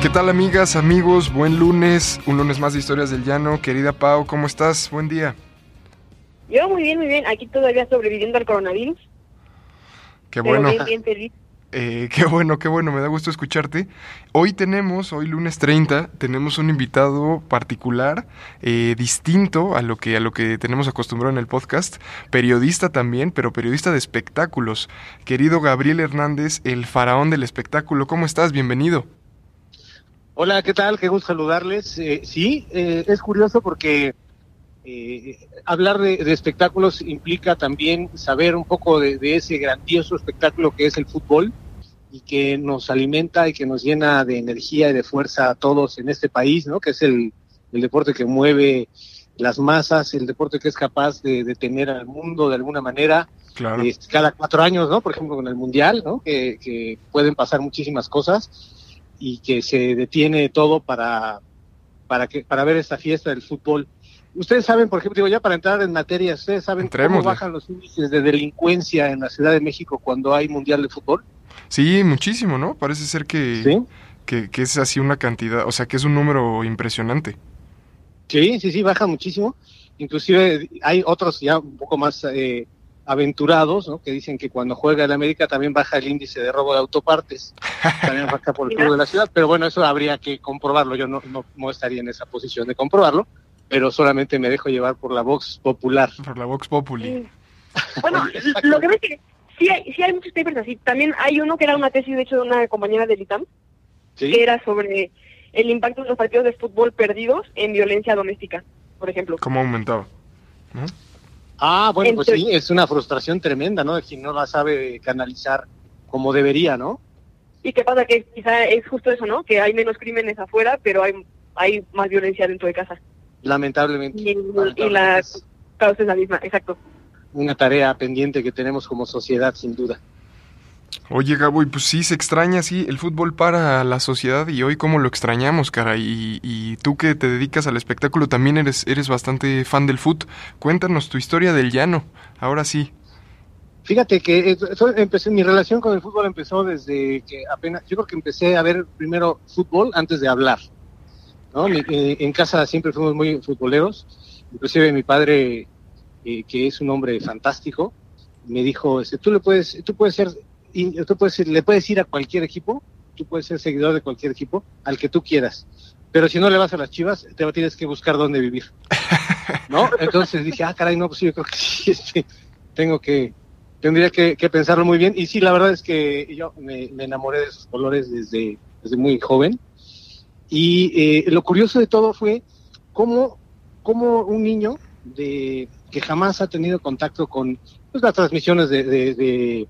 ¿Qué tal amigas, amigos? Buen lunes, un lunes más de Historias del Llano. Querida Pau, ¿cómo estás? Buen día. Yo muy bien, muy bien. Aquí todavía sobreviviendo al coronavirus. Qué bueno. bien, bien feliz. Eh, qué bueno, qué bueno, me da gusto escucharte. Hoy tenemos, hoy lunes 30, tenemos un invitado particular, eh, distinto a lo que a lo que tenemos acostumbrado en el podcast, periodista también, pero periodista de espectáculos. Querido Gabriel Hernández, el faraón del espectáculo, ¿cómo estás? Bienvenido. Hola, ¿qué tal? Qué gusto saludarles. Eh, sí, eh, es curioso porque eh, hablar de, de espectáculos implica también saber un poco de, de ese grandioso espectáculo que es el fútbol y que nos alimenta y que nos llena de energía y de fuerza a todos en este país, ¿no? Que es el, el deporte que mueve las masas, el deporte que es capaz de detener al mundo de alguna manera Claro. este, cada cuatro años, ¿no? Por ejemplo, con el Mundial, ¿no? Que, que pueden pasar muchísimas cosas y que se detiene todo para, para, que, para ver esta fiesta del fútbol. Ustedes saben, por ejemplo, digo, ya para entrar en materia, ¿ustedes saben Entrémosle. cómo bajan los índices de delincuencia en la Ciudad de México cuando hay Mundial de Fútbol? Sí, muchísimo, ¿no? Parece ser que, Sí, que, que es así una cantidad, o sea, que es un número impresionante. sí, sí, sí, baja muchísimo. Inclusive hay otros ya un poco más eh, aventurados, ¿no? Que dicen que cuando juega el América también baja el índice de robo de autopartes. también baja por el club de la ciudad, pero bueno, eso habría que comprobarlo. Yo no, no, no estaría en esa posición de comprobarlo, pero solamente me dejo llevar por la vox popular. Por la Vox Populi. Bueno, lo que ves es que sí hay, sí hay muchos papers así. También hay uno que era una tesis, de hecho, de una compañera del ITAM, ¿sí? que era sobre el impacto de los partidos de fútbol perdidos en violencia doméstica, por ejemplo. ¿Cómo aumentaba? ¿No? Ah, bueno, pues sí, es una frustración tremenda, ¿no? De quien no la sabe canalizar como debería, ¿no? ¿Y qué pasa? Que quizá es justo eso, ¿no? Que hay menos crímenes afuera, pero hay, hay más violencia dentro de casa. Lamentablemente. Y, y Lamentablemente la es causa es la misma, exacto. una tarea pendiente que tenemos como sociedad, sin duda. Oye, Gabo, y pues sí, se extraña, sí, el fútbol para la sociedad y hoy cómo lo extrañamos, cara. Y, y tú que te dedicas al espectáculo también eres, eres bastante fan del fútbol. Cuéntanos tu historia del llano, ahora sí. Fíjate que eh, eso empecé, mi relación con el fútbol empezó desde que apenas, yo creo que empecé a ver primero fútbol antes de hablar. ¿no? Eh, en casa siempre fuimos muy futboleros, inclusive mi padre, eh, que es un hombre fantástico, me dijo, este, tú le puedes, tú puedes ser, y- tú puedes, le puedes ir a cualquier equipo, tú puedes ser seguidor de cualquier equipo, al que tú quieras, pero si no le vas a las Chivas, te tienes que buscar dónde vivir, ¿no? Entonces dije, ah, caray, no, pues yo creo que sí, este, tengo que, tendría que, que pensarlo muy bien. Y sí, la verdad es que yo me, me enamoré de esos colores desde, desde muy joven. Y eh, lo curioso de todo fue cómo, cómo un niño de, que jamás ha tenido contacto con pues, las transmisiones de, de, de-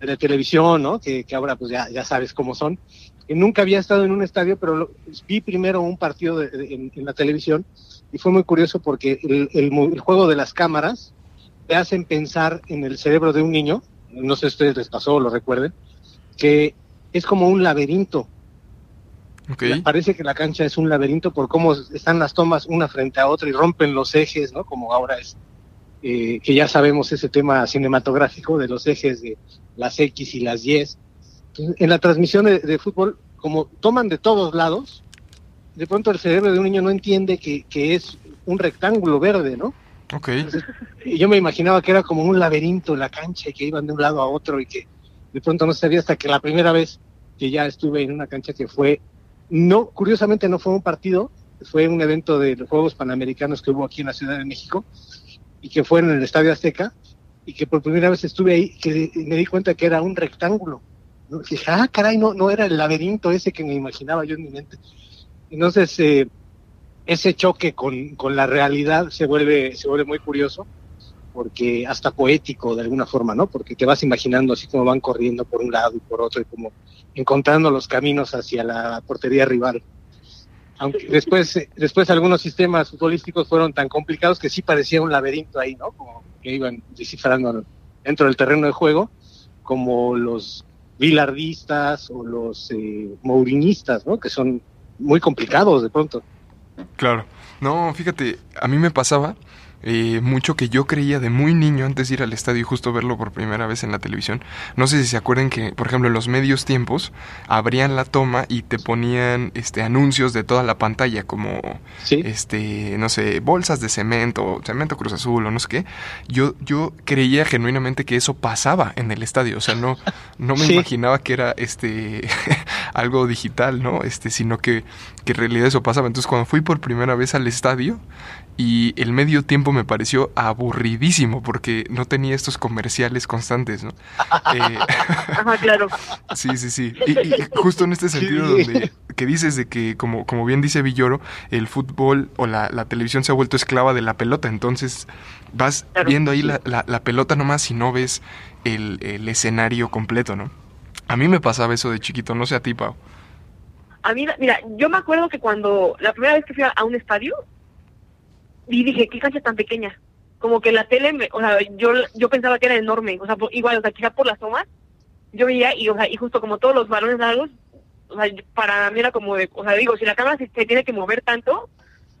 de la televisión, ¿no? que, que ahora pues ya, ya sabes cómo son, que nunca había estado en un estadio, pero lo- vi primero un partido de- de- en, en la televisión y fue muy curioso porque el, el mo- el juego de las cámaras te hacen pensar en el cerebro de un niño, no sé si a ustedes les pasó o lo recuerden, que es como un laberinto. Ok. Parece que la cancha es un laberinto por cómo están las tomas una frente a otra y rompen los ejes, ¿no? Como ahora es, eh, que ya sabemos ese tema cinematográfico de los ejes de las X y las Y. Entonces, en la transmisión de, de fútbol, como toman de todos lados, de pronto el cerebro de un niño no entiende que, que es un rectángulo verde, ¿no? Ok. Y yo me imaginaba que era como un laberinto en la cancha y que iban de un lado a otro y que de pronto no sabía hasta que la primera vez que ya estuve en una cancha que fue, no, curiosamente no fue un partido, fue un evento de los Juegos Panamericanos que hubo aquí en la Ciudad de México y que fue en el Estadio Azteca y que por primera vez estuve ahí, que me di cuenta que era un rectángulo. ¿no? Dije, ah, caray, no, no era el laberinto ese que me imaginaba yo en mi mente. Entonces, eh, ese choque con, con la realidad se vuelve, se vuelve muy curioso, porque hasta poético de alguna forma, ¿no? Porque te vas imaginando así como van corriendo por un lado y por otro, y como encontrando los caminos hacia la portería rival. Aunque después, eh, después algunos sistemas futbolísticos fueron tan complicados que sí parecía un laberinto ahí, ¿no? Como que iban descifrando dentro del terreno de juego, como los bilardistas o los eh, mourinistas, ¿no? Que son muy complicados de pronto. Claro. No, fíjate, a mí me pasaba eh, mucho que yo creía de muy niño antes de ir al estadio y justo verlo por primera vez en la televisión. No sé si se acuerdan que, por ejemplo, en los medios tiempos abrían la toma y te ponían este anuncios de toda la pantalla, como Sí. este, no sé, bolsas de cemento, cemento Cruz Azul o no sé qué. Yo, yo creía genuinamente que eso pasaba en el estadio. O sea, no, no me Sí. imaginaba que era este algo digital, ¿no? Este, sino que, que en realidad eso pasaba. Entonces cuando fui por primera vez al estadio y el medio tiempo me pareció aburridísimo porque no tenía estos comerciales constantes, ¿no? Eh, Ajá, claro. Sí, sí, sí. Y, y justo en este sentido Sí. donde que dices de que, como, como bien dice Villoro, el fútbol o la, la televisión se ha vuelto esclava de la pelota. Entonces vas Claro, viendo ahí sí. la, la- la pelota nomás y no ves el, el escenario completo, ¿no? A mí me pasaba eso de chiquito, no sé a ti, Pau. A mí, mira, yo me acuerdo que cuando la primera vez que fui a, a un estadio, y dije, qué cancha tan pequeña. Como que la tele, me- o sea, yo, yo pensaba que era enorme. O sea, por- igual, o sea, quizá por las tomas, yo veía, y, o sea, y justo como todos los balones largos, o sea, para mí era como de, o sea, digo, si la cámara se, se tiene que mover tanto,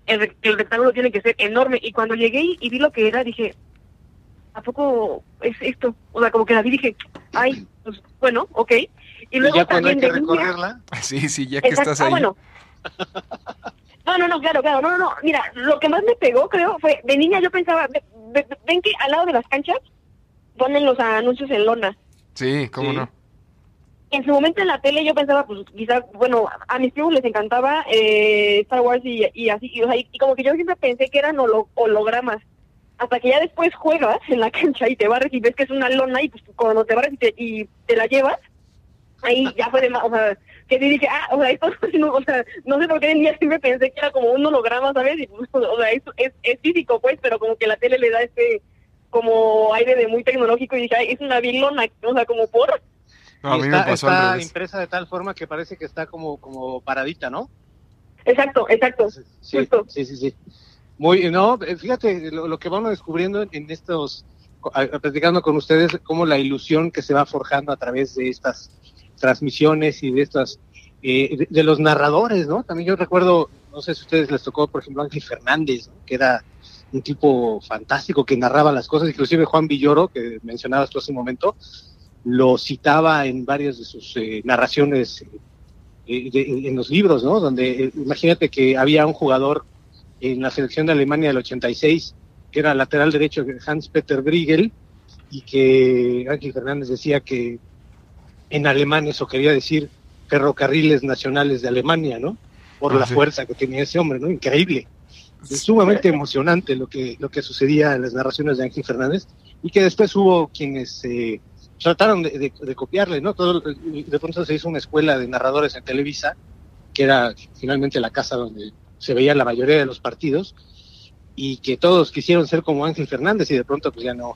el, el rectángulo tiene que ser enorme. Y cuando llegué y, y vi lo que era, dije, ¿a poco es esto? O sea, como que la vi y dije, ay, pues bueno, ok. Y Y luego ya cuando hay también que de niña- recorrerla, Sí, sí, ya que Exacto. estás Ah, ahí. bueno. No, no, no, claro, claro, no, no, no. Mira, lo que más me pegó, creo, fue, de niña yo pensaba, ve- ve- ven que al lado de las canchas ponen los anuncios en lona. Sí, cómo Sí. no. En su momento en la tele yo pensaba, pues quizás, bueno, a mis primos les encantaba eh, Star Wars y, y así, y, o sea, y- y como que yo siempre pensé que eran holo- hologramas. Hasta que ya después juegas en la cancha y te barres y ves que es una lona y pues cuando te barres y te, y te la llevas, ahí ya fue de más, o sea, que dije, ah, o sea, esto no, o sea, no sé por qué de niña siempre pensé que era como un holograma, ¿sabes? Y, pues, o sea, es, es, es físico, pues, pero como que la tele le da este como aire de muy tecnológico y dije, ay, es una vilona, o sea, como por... No, a mí está, me pasó está impresa de tal forma que parece que está como, como paradita, ¿no? Exacto, exacto. Sí, Justo. sí, sí, sí. Muy, no, eh, fíjate lo, lo que vamos descubriendo en, en estos, a- a- platicando con ustedes, cómo la ilusión que se va forjando a través de estas transmisiones y de estas, eh, de, los narradores, ¿no? También yo recuerdo, no sé si a ustedes les tocó, por ejemplo, Ángel Fernández, que era un tipo fantástico que narraba las cosas, inclusive Juan Villoro, que mencionabas tú hace un momento, lo citaba en varias de sus eh, narraciones eh, en los libros, ¿no? Donde eh, imagínate que había un jugador en la selección de Alemania del 86 que era lateral derecho Hans Peter Briegel y que Ángel Fernández decía que en alemán eso quería decir ferrocarriles nacionales de Alemania, ¿no? Por Ah, la sí. fuerza que tenía ese hombre, ¿no? Increíble. Es sumamente emocionante lo que, lo que sucedía en las narraciones de Ángel Fernández y que después hubo quienes eh, trataron de, de- de copiarle, ¿no? Todo, de pronto se hizo una escuela de narradores en Televisa, que era finalmente la casa donde se veía la mayoría de los partidos, y que todos quisieron ser como Ángel Fernández y de pronto pues ya no,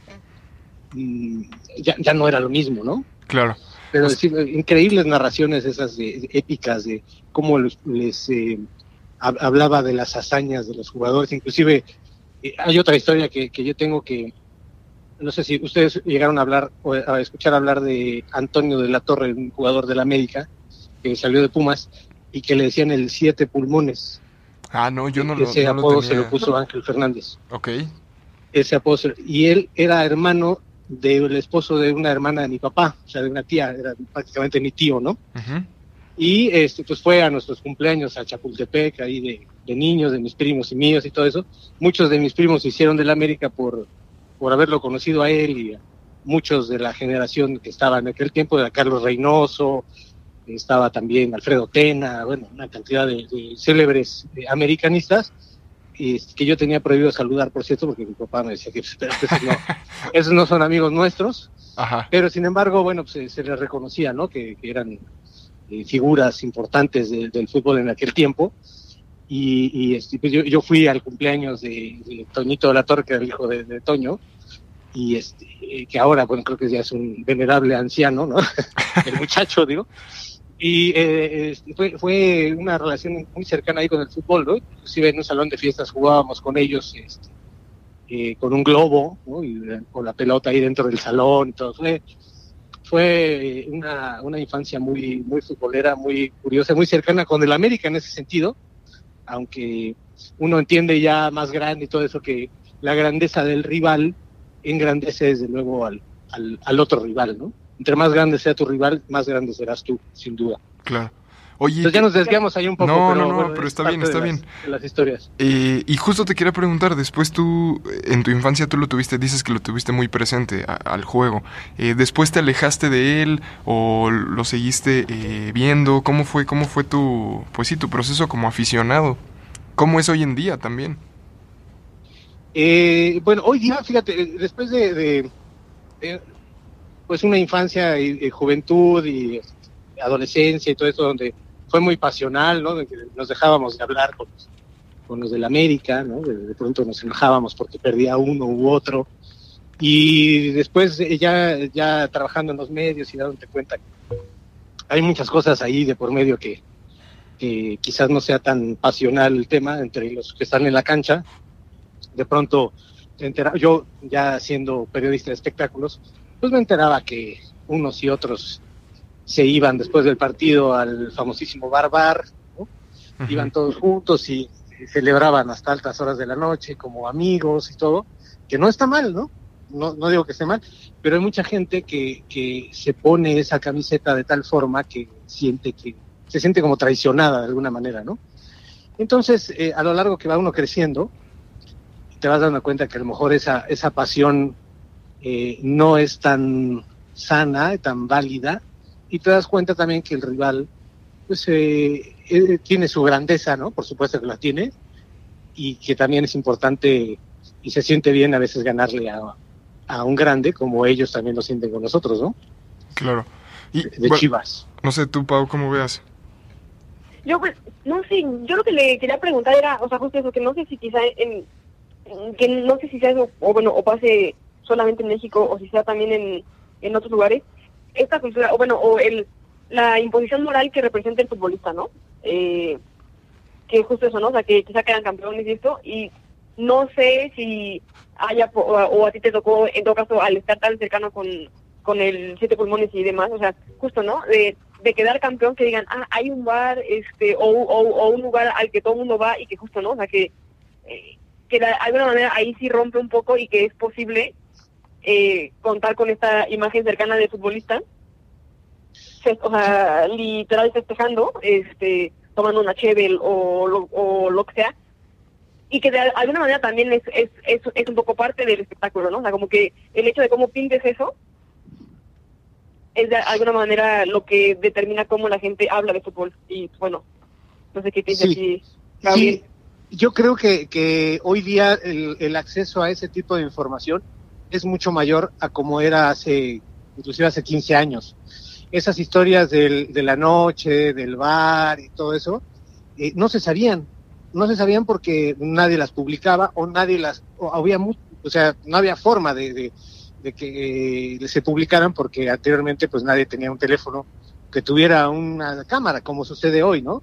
mm, ya, ya no era lo mismo, ¿no? Claro. Pero Pues- sí, increíbles narraciones esas de, de épicas de cómo les, les, eh, hab- hablaba de las hazañas de los jugadores. Inclusive eh, hay otra historia que, que yo tengo que, no sé si ustedes llegaron a hablar o a escuchar hablar de Antonio de la Torre, un jugador de la América que salió de Pumas y que le decían el siete pulmones. Ah, no, yo no lo, Ese no lo apodo se lo puso Ángel Fernández. Ok. Ese apodo se- y él era hermano del esposo de una hermana de mi papá, o sea, de una tía, era prácticamente mi tío, ¿no? Ujú. Y este, pues fue a nuestros cumpleaños a Chapultepec, ahí de, de niños, de mis primos y míos y todo eso. Muchos de mis primos se hicieron de la América por, por haberlo conocido a él y a muchos de la generación que estaba en aquel tiempo, era Carlos Reynoso, estaba también Alfredo Tena, bueno, una cantidad de, de célebres eh, americanistas y que yo tenía prohibido saludar, por cierto, porque mi papá me decía que esos, no, esos no son amigos nuestros. Ajá. Pero sin embargo, bueno, pues, se, se les reconocía, ¿no? Que, que eran eh, figuras importantes de- del fútbol en aquel tiempo. Y, y, este, pues, yo, yo fui al cumpleaños de, de Toñito de la Torre, que era el hijo de, de Toño, y este, eh, que ahora, bueno, creo que ya es un venerable anciano, ¿no? el muchacho, digo. Y eh, este, fue, fue una relación muy cercana ahí con el fútbol, ¿no? Inclusive en un salón de fiestas jugábamos con ellos este, eh, con un globo, ¿no? Y eh, con la pelota ahí dentro del salón y todo. Fue, fue una, una infancia muy, muy futbolera, muy curiosa, muy cercana con el América en ese sentido, aunque uno entiende ya más grande y todo eso que la grandeza del rival engrandece desde luego al, al, al otro rival, ¿no? Entre más grande sea tu rival, más grande serás tú, sin duda. Claro. Oye, Entonces ya nos desviamos ahí un poco, No, pero, no, no, bueno, pero es está bien, está bien. las- de las historias. Eh, y justo te quería preguntar, después tú, en tu infancia tú lo tuviste, dices que lo tuviste muy presente a- al juego. Eh, ¿Después te alejaste de él o lo seguiste eh, viendo? ¿Cómo fue, cómo fue tu, pues sí, tu proceso como aficionado? ¿Cómo es hoy en día también? Eh, bueno, hoy día, fíjate, eh, después de, de- de, pues una infancia y, y juventud y adolescencia y todo eso donde fue muy pasional, ¿no? Nos dejábamos de hablar con los, con los del América, ¿no? De, de pronto nos enojábamos porque perdía uno u otro. Y después eh, ya, ya trabajando en los medios y dándote cuenta que hay muchas cosas ahí de por medio que, que quizás no sea tan pasional el tema entre los que están en la cancha. De pronto, te yo ya siendo periodista de espectáculos, pues me enteraba que unos y otros se iban después del partido al famosísimo Bar Bar, ¿no? iban todos juntos y celebraban hasta altas horas de la noche como amigos y todo, que no está mal, ¿no? No, no digo que esté mal, pero hay mucha gente que, que se pone esa camiseta de tal forma que siente que se siente como traicionada de alguna manera, ¿no? Entonces, eh, a lo largo que va uno creciendo, te vas dando cuenta que a lo mejor esa, esa pasión eh, no es tan sana, tan válida, y te das cuenta también que el rival pues eh, eh, tiene su grandeza, ¿no? Por supuesto que la tiene, y que también es importante y se siente bien a veces ganarle a, a un grande, como ellos también lo sienten con nosotros, ¿no? Claro. Y, De bueno, Chivas. no sé tú, Pau, ¿cómo veas? Yo, pues, no sé, yo lo que le quería preguntar era, o sea, justo eso, que no sé si quizá en, en- que no sé si sea eso, o bueno, o pase solamente en México, o si sea también en, en otros lugares, esta cultura, o bueno, o el, la imposición moral que representa el futbolista, ¿no? Eh, que justo eso, ¿no? O sea, que quizá quedan campeones y esto, y no sé si haya, o, o a ti te tocó, en todo caso, al estar tan cercano con, con el siete pulmones y demás, o sea, justo, ¿no? De, de quedar campeón, que digan, ah, hay un bar, este, o, o, o un lugar al que todo el mundo va y que justo, ¿no? O sea, que, eh, que de alguna manera ahí sí rompe un poco y que es posible eh, contar con esta imagen cercana de futbolista, o sea, literal festejando, este, tomando una chevel o lo, o lo que sea, y que de alguna manera también es, es, es, es un poco parte del espectáculo, ¿no? O sea, como que el hecho de cómo pintes eso es de alguna manera lo que determina cómo la gente habla de fútbol. Y bueno, no sé qué piensas Sí. aquí, Gabriel. Sí, yo creo que, que hoy día el, el acceso a ese tipo de información es mucho mayor a como era hace, inclusive hace 15 años. Esas historias del, de la noche, del bar y todo eso, eh, no se sabían. No se sabían porque nadie las publicaba o nadie las, o había, o sea, no había forma de, de, de que eh, se publicaran porque anteriormente pues nadie tenía un teléfono que tuviera una cámara, como sucede hoy, ¿no?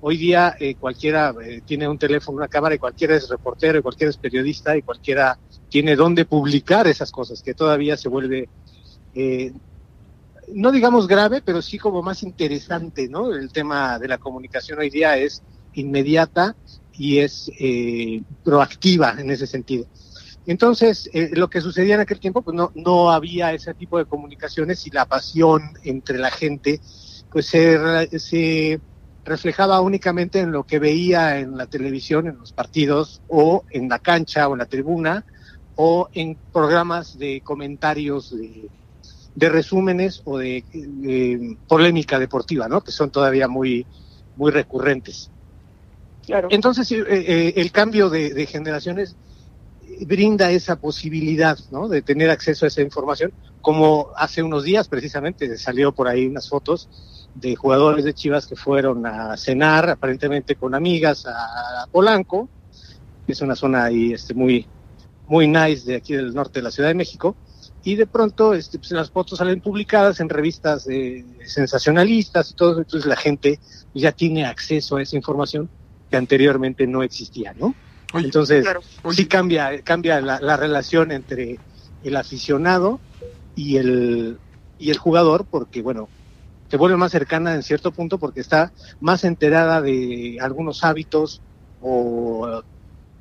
Hoy día eh, cualquiera eh, tiene un teléfono, una cámara, y cualquiera es reportero, y cualquiera es periodista, y cualquiera tiene dónde publicar esas cosas, que todavía se vuelve, eh, no digamos grave, pero sí como más interesante, ¿no? El tema de la comunicación hoy día es inmediata y es eh, proactiva en ese sentido. Entonces, eh, lo que sucedía en aquel tiempo, pues no, no había ese tipo de comunicaciones y la pasión entre la gente, pues se, se reflejaba únicamente en lo que veía en la televisión, en los partidos, o en la cancha, o en la tribuna, o en programas de comentarios de, de resúmenes o de, de polémica deportiva, ¿no? Que son todavía muy, muy recurrentes. Claro. Entonces, eh, eh, el cambio de, de generaciones brinda esa posibilidad, ¿no? De tener acceso a esa información, como hace unos días precisamente salió por ahí unas fotos de jugadores de Chivas que fueron a cenar, aparentemente con amigas, a Polanco, que es una zona ahí este, muy, muy nice de aquí del norte de la Ciudad de México, y de pronto este, pues, las fotos salen publicadas en revistas eh, sensacionalistas y todo, entonces la gente ya tiene acceso a esa información que anteriormente no existía, ¿no? Oye, Entonces, Claro. sí cambia, cambia la, la relación entre el aficionado y el, y el jugador, porque bueno, se vuelve más cercana en cierto punto porque está más enterada de algunos hábitos o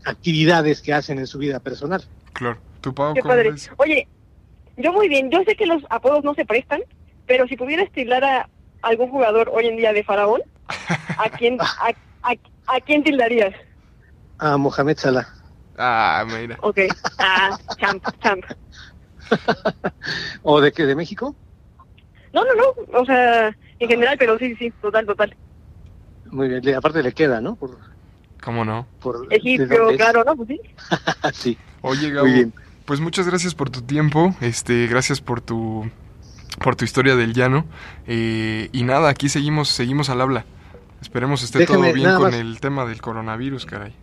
actividades que hacen en su vida personal. claro. ¿Tu Pau Qué padre. ves? Oye, yo muy bien. Yo sé que los apodos no se prestan, pero si pudiera estilar a algún jugador hoy en día de faraón, ¿a quién, a, a, a quién tildarías? A Mohamed Salah. Ah, mira. Ok. Ah, champ, champ. ¿O de qué? ¿De México? No, no, no. O sea, en general, pero sí, sí, total, total. Muy bien, aparte le queda, ¿no? Por, ¿Cómo no? por, es. claro, ¿no? Pues sí. sí, Oye, Gabo, muy bien. pues muchas gracias por tu tiempo, este, gracias por tu, por tu historia del llano, eh, y nada, aquí seguimos, seguimos al habla. Esperemos esté Déjame, todo bien con más. el tema del coronavirus, caray.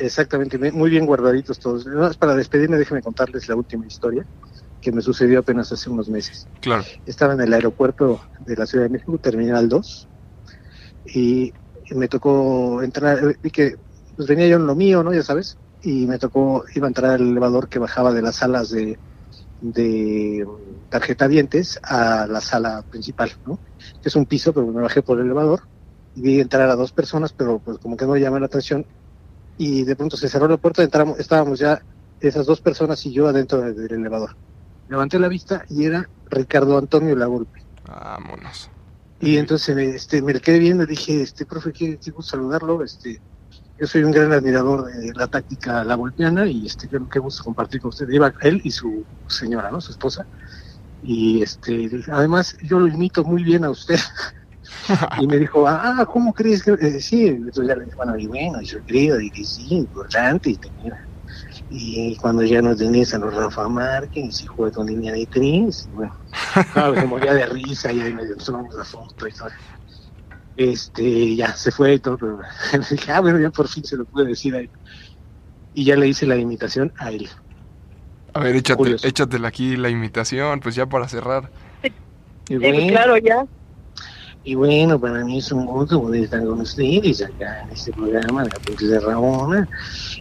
Exactamente, me- muy bien guardaditos todos. Nada más para despedirme, déjenme contarles la última historia que me sucedió apenas hace unos meses. Claro. Estaba en el aeropuerto de la Ciudad de México, Terminal 2, y me tocó entrar, eh, vi que pues, venía yo en lo mío, ¿no? Ya sabes, y me tocó, iba a entrar al elevador que bajaba de las salas de, de tarjeta dientes a la sala principal, ¿no? Que es un piso, pero me bajé por el elevador y vi entrar a dos personas, pero pues como que no llamé la atención y de pronto se cerró la puerta, entramos, estábamos ya esas dos personas y yo adentro de- del elevador. Levanté la vista y era Ricardo Antonio Lagolpe. Vámonos. Y entonces me, este, me quedé viendo y dije, este profe, qué, gusto saludarlo. Este, yo soy un gran admirador de la táctica la golpeana y este, qué, qué gusto compartir con usted. Iba él y su señora, ¿no? Su esposa. Y este, además yo lo imito muy bien a usted. y me dijo, ah, ¿cómo crees que...? eh, sí, entonces ya le dije, bueno, y bueno, yo creo de que sí, importante. Y, tenía- y cuando ya no tenés a los Rafa Márquez y juega con línea de tres, y bueno, no, se moría de risa y ahí medio nos tomamos la foto y todo. Este, ya se fue y todo, pero dije, ah, bueno, ya por fin se lo pude decir a él. Y ya le hice la imitación a él. A ver, échate, échatela aquí la imitación, pues ya para cerrar. Y bueno, claro, ya. y bueno, para mí es un gusto poder estar con ustedes acá en este programa de la Princesa Ramona,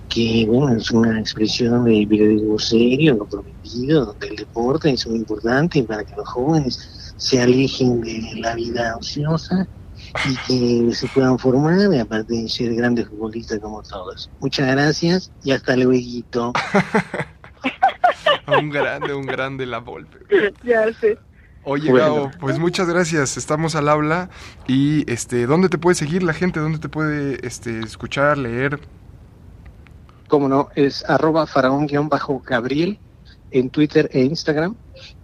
que bueno, es una expresión de periodismo serio, comprometido, donde el deporte es muy importante para que los jóvenes se alejen de la vida ociosa y que se puedan formar, y aparte de ser grandes futbolistas como todos. Muchas gracias y hasta luego. Un grande, un grande la Volpe. Ya sé. Oye, Bueno. Gabo, pues muchas gracias. Estamos al habla. Y este, ¿dónde te puede seguir la gente? ¿Dónde te puede este, escuchar, leer? Como no, es arroba faraón-gabriel en Twitter e Instagram,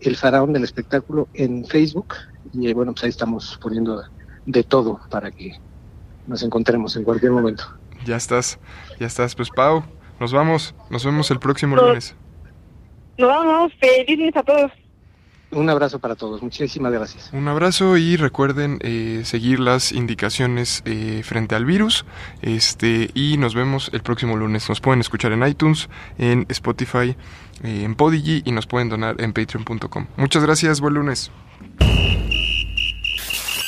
el faraón del espectáculo en Facebook, y eh, bueno, pues ahí estamos poniendo de todo para que nos encontremos en cualquier momento. Ya estás, ya estás. Pues Pau, nos vamos. Nos vemos el próximo Nos- lunes. Nos vamos. Feliz a todos. Un abrazo para todos, muchísimas gracias. Un abrazo y recuerden eh, seguir las indicaciones eh, frente al virus. Este y nos vemos el próximo lunes. Nos pueden escuchar en iTunes, en Spotify, eh, en Podigy y nos pueden donar en Patreon.com. Muchas gracias. Buen lunes.